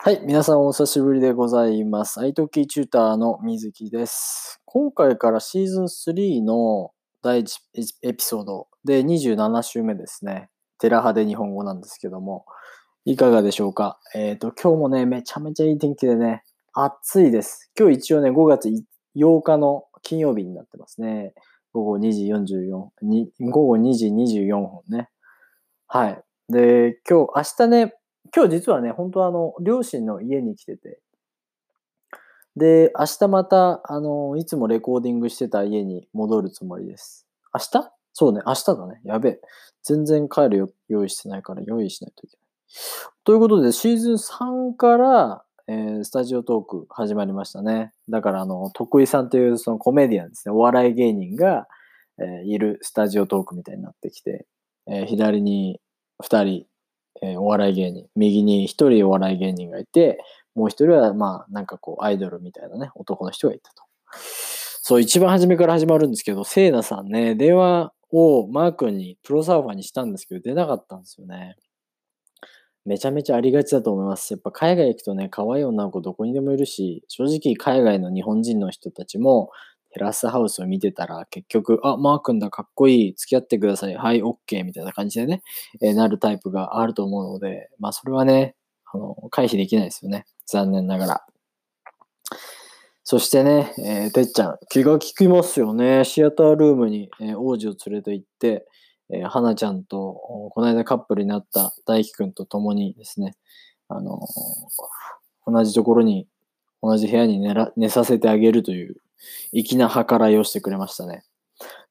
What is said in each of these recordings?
はい、皆さんお久しぶりでございます。iTalki チューターの水木です。今回からシーズン3の第1エピソードで27週目ですね。テラハで日本語なんですけども、いかがでしょうか？えっ、ー、と、今日もね、めちゃめちゃいい天気でね、暑いです。今日一応ね、5月8日の金曜日になってますね。午後2時44、午後2時24分ね。はい。で、今日、明日ね、今日実はね、本当はあの、両親の家に来てて、で、明日また、あの、いつもレコーディングしてた家に戻るつもりです。明日？そうね、明日だね。やべえ。全然帰るよ用意してないから用意しないといけない。ということで、シーズン3から、えー、スタジオトーク始まりましたね。だから、あの、徳井さんというそのコメディアンですね、お笑い芸人が、えー、いるスタジオトークみたいになってきて、えー、左に2人、えー、お笑い芸人。右に一人お笑い芸人がいて、もう一人は、まあ、なんかこう、アイドルみたいなね、男の人がいたと。そう、一番初めから始まるんですけど、せいなさんね、電話をマー君にプロサーファーにしたんですけど、出なかったんですよね。めちゃめちゃありがちだと思います。やっぱ海外行くとね、可愛い女の子どこにでもいるし、正直海外の日本人の人たちも、テラスハウスを見てたら、結局、あ、マー君だ、かっこいい、付き合ってください、はい、OK、みたいな感じでね、えー、なるタイプがあると思うので、まあ、それはね、あの、回避できないですよね。残念ながら。そしてね、えー、てっちゃん、気が利きますよね。シアタールームに、えー、王子を連れて行って、えー、花ちゃんと、この間カップルになった大輝くんと共にですね、あのー、同じところに、同じ部屋に寝ら寝させてあげるという粋な計らいをしてくれましたね。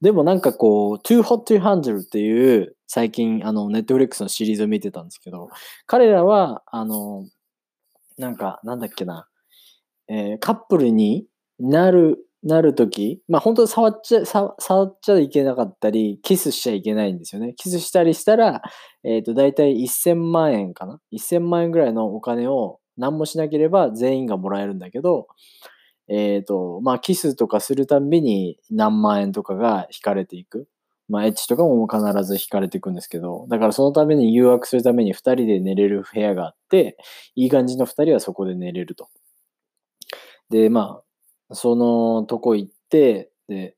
でもなんかこう、Too Hot to Handle っていう最近あの、ネットフリックスのシリーズを見てたんですけど、彼らは、あの、なんか、なんだっけな、えー、カップルになる、なるとき、まあ本当に触っちゃ、触っちゃいけなかったり、キスしちゃいけないんですよね。キスしたりしたら、えっ、ー、と、だいたい1000万円かな ?1000 万円ぐらいのお金を何もしなければ全員がもらえるんだけど、えっ、ー、と、まあ、キスとかするたびに何万円とかが引かれていく。まあ、エッチとかも必ず引かれていくんですけど、だからそのために誘惑するために2人で寝れる部屋があって、いい感じの2人はそこで寝れると。で、まあ、そのとこ行って、で、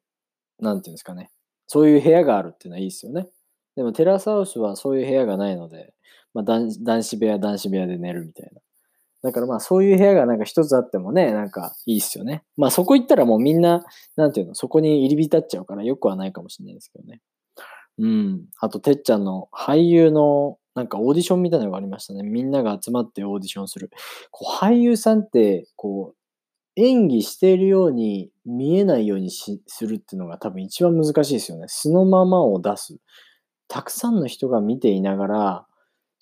なんていうんですかね。そういう部屋があるっていうのはいいですよね。でもテラスハウスはそういう部屋がないので、まあ、男子部屋、男子部屋で寝るみたいな。だからまあそういう部屋がなんか一つあってもね、なんかいいっすよね。まあそこ行ったらもうみんな、なんていうの、そこに入り浸っちゃうからよくはないかもしれないですけどね。うん。あと、てっちゃんの俳優のなんかオーディションみたいなのがありましたね。みんなが集まってオーディションする。こう俳優さんって、こう、演技しているように見えないようにしするっていうのが多分一番難しいですよね。素のままを出す。たくさんの人が見ていながら、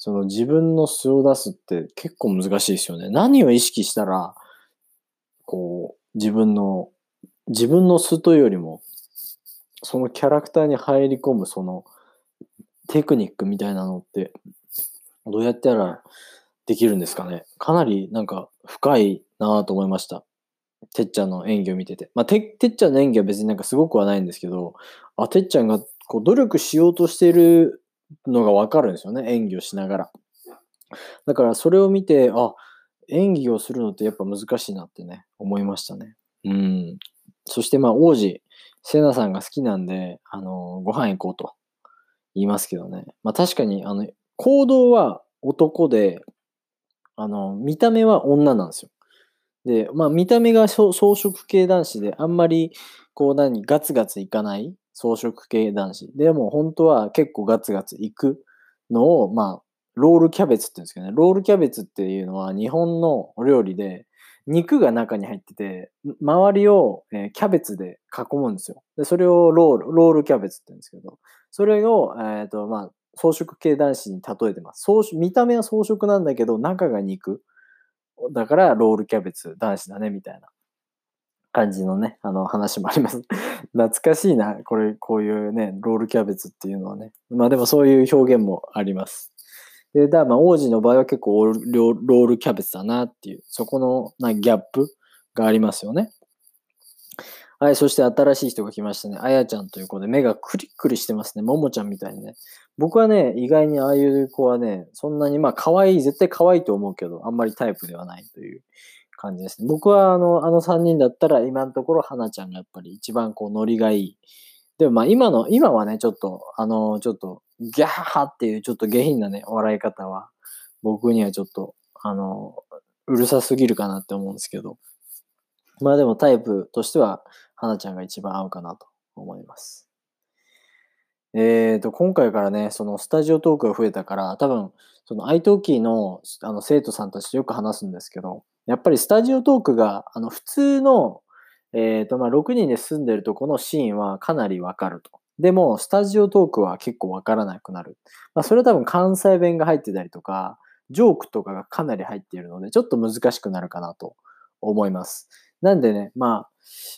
その自分の素を出すって結構難しいですよね。何を意識したら、こう、自分の、自分の素というよりも、そのキャラクターに入り込むそのテクニックみたいなのって、どうやったらできるんですかね。かなりなんか深いなぁと思いました。てっちゃんの演技を見てて。まあ、て、てっちゃんの演技は別になんかすごくはないんですけど、あ、てっちゃんがこう努力しようとしてるのがわかるんですよね、演技をしながら。だからそれを見て、あ、演技をするのってやっぱ難しいなってね、思いましたね。うん。そしてまあ王子、セナさんが好きなんで、あの、ご飯行こうと言いますけどね。まあ確かに、あの、行動は男で、あの、見た目は女なんですよ。で、まあ見た目が装飾系男子で、あんまり、こう何、ガツガツいかない装飾系男子。でも本当は結構ガツガツいくのを、まあ、ロールキャベツって言うんですけどね。ロールキャベツっていうのは日本のお料理で、肉が中に入ってて、周りを、えキャベツで囲むんですよ。で、それをロール、ロールキャベツって言うんですけど、それを、えっ、ー、と、まあ、装飾系男子に例えてます。装見た目は装飾なんだけど、中が肉。だからロールキャベツ男子だね、みたいな。感じのね、あの話もあります。懐かしいな、これ、こういうね、ロールキャベツっていうのはね。まあでもそういう表現もあります。で、だまあ王子の場合は結構ロールキャベツだなっていう、そこのなギャップがありますよね。はい、そして新しい人が来ましたね。あやちゃんという子で目がクリックリしてますね。ももちゃんみたいにね。僕はね、意外にああいう子はね、そんなにまあ可愛い、絶対可愛いと思うけど、あんまりタイプではないという感じですね。僕はあの、あの3人だったら今のところ花ちゃんがやっぱり一番こうノリがいい。でもまあ今の、今はね、ちょっと、あの、ちょっと、ギャーっていうちょっと下品なね、笑い方は、僕にはちょっと、あの、うるさすぎるかなって思うんですけど。まあでもタイプとしては、花ちゃんが一番合うかなと思います。えーと、今回からね、そのスタジオトークが増えたから、多分、その iTalki のあの生徒さんたちとよく話すんですけど、やっぱりスタジオトークが、あの、普通の、えーと、まあ、6人で住んでるとこのシーンはかなりわかると。でも、スタジオトークは結構わからなくなる。まあ、それは多分関西弁が入ってたりとか、ジョークとかがかなり入っているので、ちょっと難しくなるかなと思います。なんでね、まあ、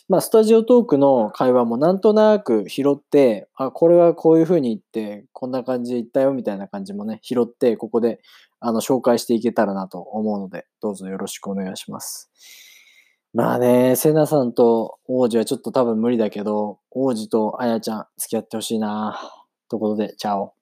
まあ、スタジオトークの会話もなんとなく拾って、あ、これはこういう風に言って、こんな感じで言ったよみたいな感じもね、拾って、ここで、あの、紹介していけたらなと思うので、どうぞよろしくお願いします。まあね、セナさんと王子はちょっと多分無理だけど、王子とあやちゃん付き合ってほしいな。ということで、チャオ。